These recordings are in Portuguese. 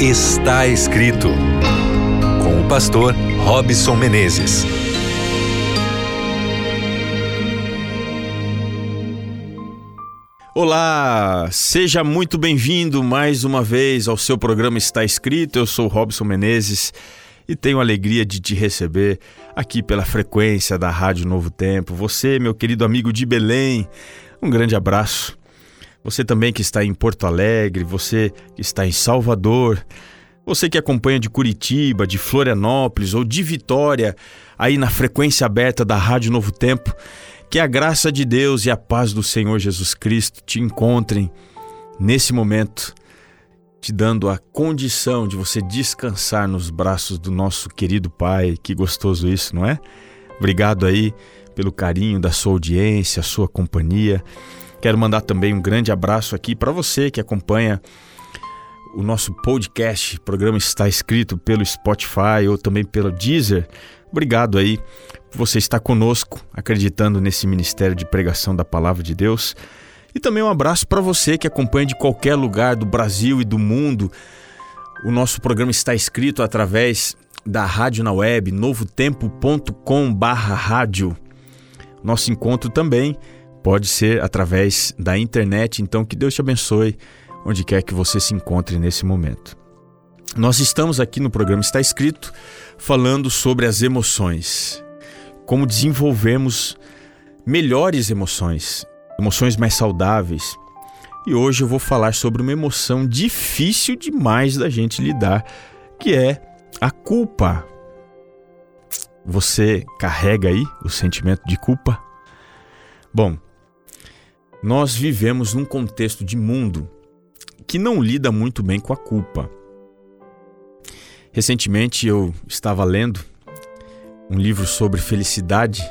Está escrito com o pastor Robson Menezes. Olá, seja muito bem-vindo mais uma vez ao seu programa Está Escrito. Eu sou Robson Menezes e tenho a alegria de te receber aqui pela frequência da Rádio Novo Tempo. Você, meu querido amigo de Belém, um grande abraço. Você também que está em Porto Alegre, você que está em Salvador, você que acompanha de Curitiba, de Florianópolis ou de Vitória, aí na frequência aberta da Rádio Novo Tempo, que a graça de Deus e a paz do Senhor Jesus Cristo te encontrem nesse momento, te dando a condição de você descansar nos braços do nosso querido Pai. Que gostoso isso, não é? Obrigado aí pelo carinho da sua audiência, a sua companhia. Quero mandar também um grande abraço aqui para você que acompanha o nosso podcast. O programa está escrito pelo Spotify ou também pelo Deezer. Obrigado aí por você estar conosco, acreditando nesse ministério de pregação da palavra de Deus. E também um abraço para você que acompanha de qualquer lugar do Brasil e do mundo. O nosso programa está escrito através da rádio na web, novotempo.com/rádio. Nosso encontro também Pode ser através da internet, então que Deus te abençoe onde quer que você se encontre nesse momento. Nós estamos aqui no programa Está Escrito falando sobre as emoções, como desenvolvemos melhores emoções, emoções mais saudáveis. E hoje eu vou falar sobre uma emoção difícil demais da gente lidar, que é a culpa. Você carrega aí o sentimento de culpa? Bom, nós vivemos num contexto de mundo que não lida muito bem com a culpa. Recentemente eu estava lendo um livro sobre felicidade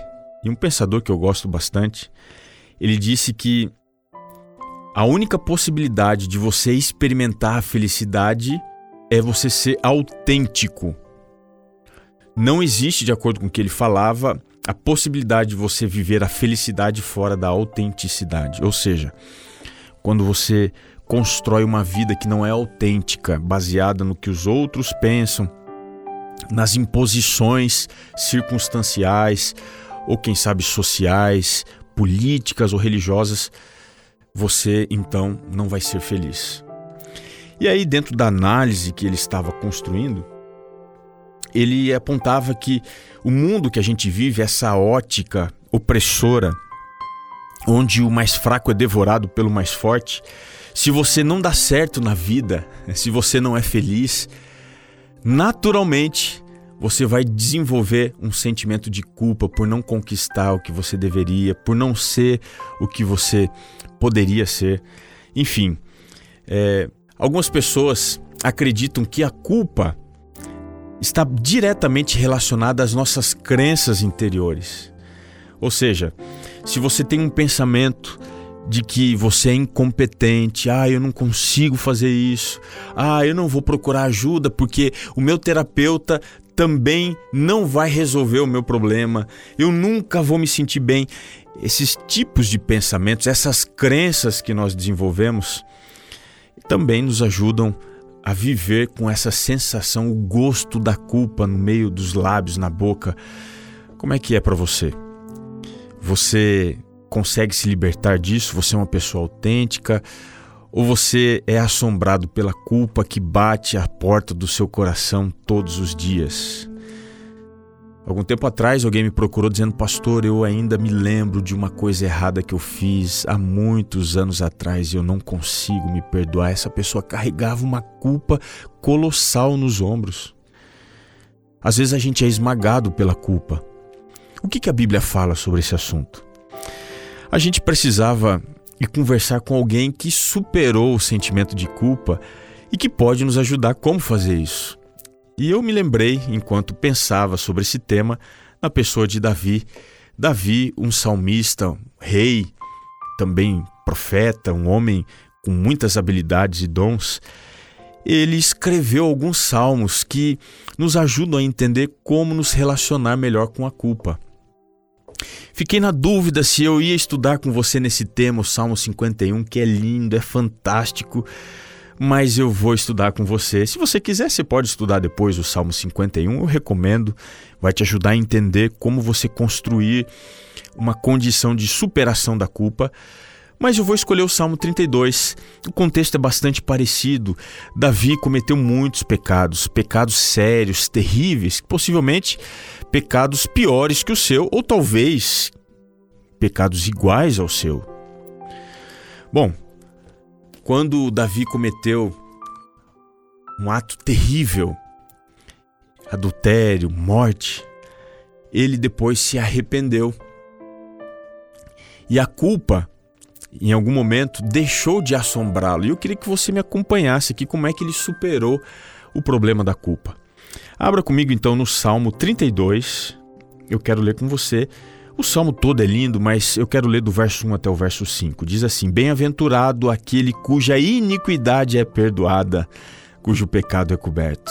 e um pensador que eu gosto bastante, ele disse que a única possibilidade de você experimentar a felicidade é você ser autêntico. Não existe, de acordo com o que ele falava, a possibilidade de você viver a felicidade fora da autenticidade. Ou seja, quando você constrói uma vida que não é autêntica, baseada no que os outros pensam, nas imposições circunstanciais ou quem sabe sociais, políticas ou religiosas, você então não vai ser feliz. E aí, dentro da análise que ele estava construindo, ele apontava que o mundo que a gente vive, essa ótica opressora, onde o mais fraco é devorado pelo mais forte, se você não dá certo na vida, se você não é feliz, naturalmente você vai desenvolver um sentimento de culpa por não conquistar o que você deveria, por não ser o que você poderia ser. Enfim, é, algumas pessoas acreditam que a culpa está diretamente relacionada às nossas crenças interiores. Ou seja, se você tem um pensamento de que você é incompetente, ah, eu não consigo fazer isso, ah, eu não vou procurar ajuda porque o meu terapeuta também não vai resolver o meu problema, eu nunca vou me sentir bem. Esses tipos de pensamentos, essas crenças que nós desenvolvemos, também nos ajudam a viver com essa sensação, o gosto da culpa no meio dos lábios, na boca. Como é que é para você? Você consegue se libertar disso? Você é uma pessoa autêntica? Ou você é assombrado pela culpa que bate à porta do seu coração todos os dias? Algum tempo atrás, alguém me procurou dizendo: Pastor, eu ainda me lembro de uma coisa errada que eu fiz há muitos anos atrás e eu não consigo me perdoar. Essa pessoa carregava uma culpa colossal nos ombros. Às vezes a gente é esmagado pela culpa. O que, que a Bíblia fala sobre esse assunto? A gente precisava ir conversar com alguém que superou o sentimento de culpa e que pode nos ajudar como fazer isso. E eu me lembrei, enquanto pensava sobre esse tema, na pessoa de Davi. Davi, um salmista, um rei, também profeta, um homem com muitas habilidades e dons, ele escreveu alguns salmos que nos ajudam a entender como nos relacionar melhor com a culpa. Fiquei na dúvida se eu ia estudar com você nesse tema, o Salmo 51, que é lindo, é fantástico, mas eu vou estudar com você. Se você quiser, você pode estudar depois o Salmo 51, eu recomendo, vai te ajudar a entender como você construir uma condição de superação da culpa. Mas eu vou escolher o Salmo 32. O contexto é bastante parecido. Davi cometeu muitos pecados, pecados sérios, terríveis, possivelmente pecados piores que o seu, ou talvez pecados iguais ao seu. Bom, quando Davi cometeu um ato terrível, adultério, morte, ele depois se arrependeu. E a culpa, em algum momento, deixou de assombrá-lo. E eu queria que você me acompanhasse aqui como é que ele superou o problema da culpa. Abra comigo então no Salmo 32. Eu quero ler com você o salmo todo é lindo, mas eu quero ler do verso 1 até o verso 5. Diz assim: Bem-aventurado aquele cuja iniquidade é perdoada, cujo pecado é coberto.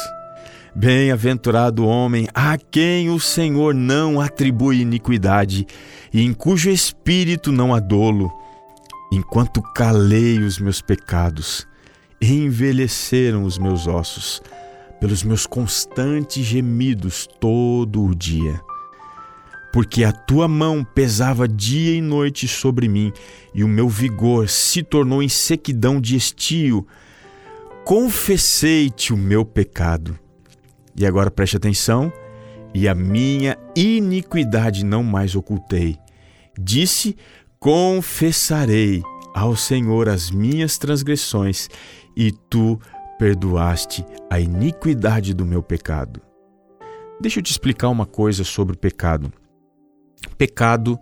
Bem-aventurado o homem a quem o Senhor não atribui iniquidade e em cujo espírito não há dolo. Enquanto calei os meus pecados, envelheceram os meus ossos, pelos meus constantes gemidos todo o dia porque a tua mão pesava dia e noite sobre mim, e o meu vigor se tornou em sequidão de estio. Confessei-te o meu pecado. E agora preste atenção, e a minha iniquidade não mais ocultei. Disse: Confessarei ao Senhor as minhas transgressões, e tu perdoaste a iniquidade do meu pecado. Deixa eu te explicar uma coisa sobre o pecado. Pecado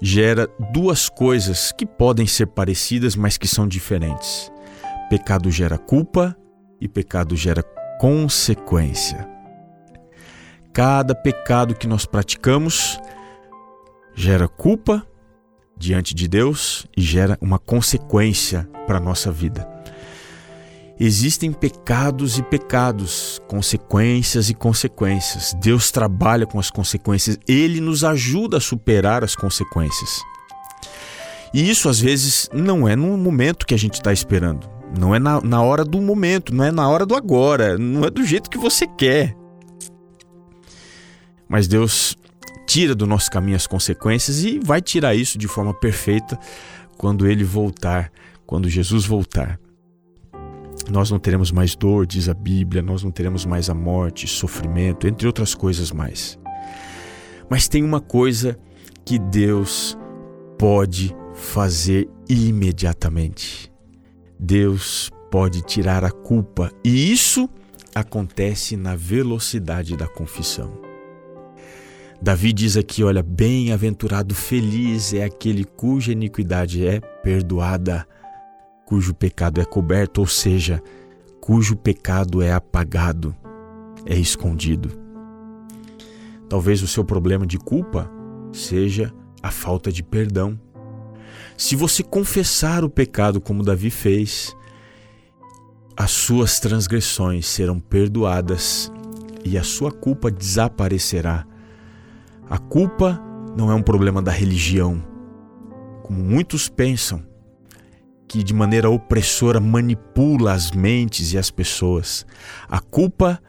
gera duas coisas que podem ser parecidas, mas que são diferentes. Pecado gera culpa e pecado gera consequência. Cada pecado que nós praticamos gera culpa diante de Deus e gera uma consequência para a nossa vida. Existem pecados e pecados, consequências e consequências. Deus trabalha com as consequências, ele nos ajuda a superar as consequências. E isso às vezes não é no momento que a gente está esperando, não é na, na hora do momento, não é na hora do agora, não é do jeito que você quer. Mas Deus tira do nosso caminho as consequências e vai tirar isso de forma perfeita quando ele voltar, quando Jesus voltar. Nós não teremos mais dor, diz a Bíblia, nós não teremos mais a morte, sofrimento, entre outras coisas mais. Mas tem uma coisa que Deus pode fazer imediatamente. Deus pode tirar a culpa, e isso acontece na velocidade da confissão. Davi diz aqui: olha, bem-aventurado, feliz é aquele cuja iniquidade é perdoada cujo pecado é coberto, ou seja, cujo pecado é apagado, é escondido. Talvez o seu problema de culpa seja a falta de perdão. Se você confessar o pecado como Davi fez, as suas transgressões serão perdoadas e a sua culpa desaparecerá. A culpa não é um problema da religião, como muitos pensam que de maneira opressora manipula as mentes e as pessoas. A culpa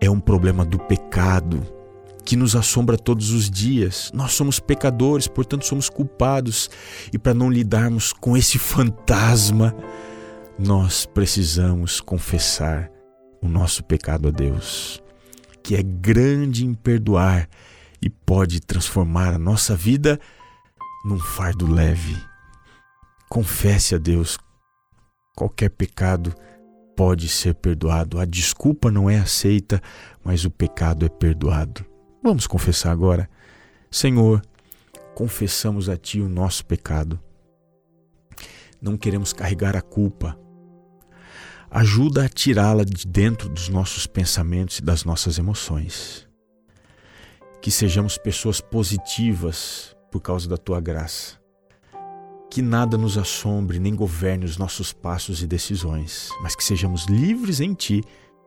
é um problema do pecado que nos assombra todos os dias. Nós somos pecadores, portanto somos culpados. E para não lidarmos com esse fantasma, nós precisamos confessar o nosso pecado a Deus, que é grande em perdoar e pode transformar a nossa vida num fardo leve. Confesse a Deus. Qualquer pecado pode ser perdoado. A desculpa não é aceita, mas o pecado é perdoado. Vamos confessar agora. Senhor, confessamos a Ti o nosso pecado. Não queremos carregar a culpa. Ajuda a tirá-la de dentro dos nossos pensamentos e das nossas emoções. Que sejamos pessoas positivas por causa da Tua graça que nada nos assombre nem governe os nossos passos e decisões, mas que sejamos livres em Ti,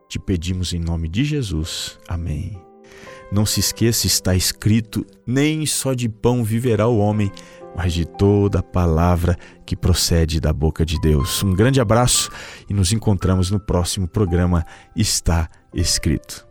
te pedimos em nome de Jesus. Amém. Não se esqueça, está escrito: nem só de pão viverá o homem, mas de toda a palavra que procede da boca de Deus. Um grande abraço e nos encontramos no próximo programa Está Escrito.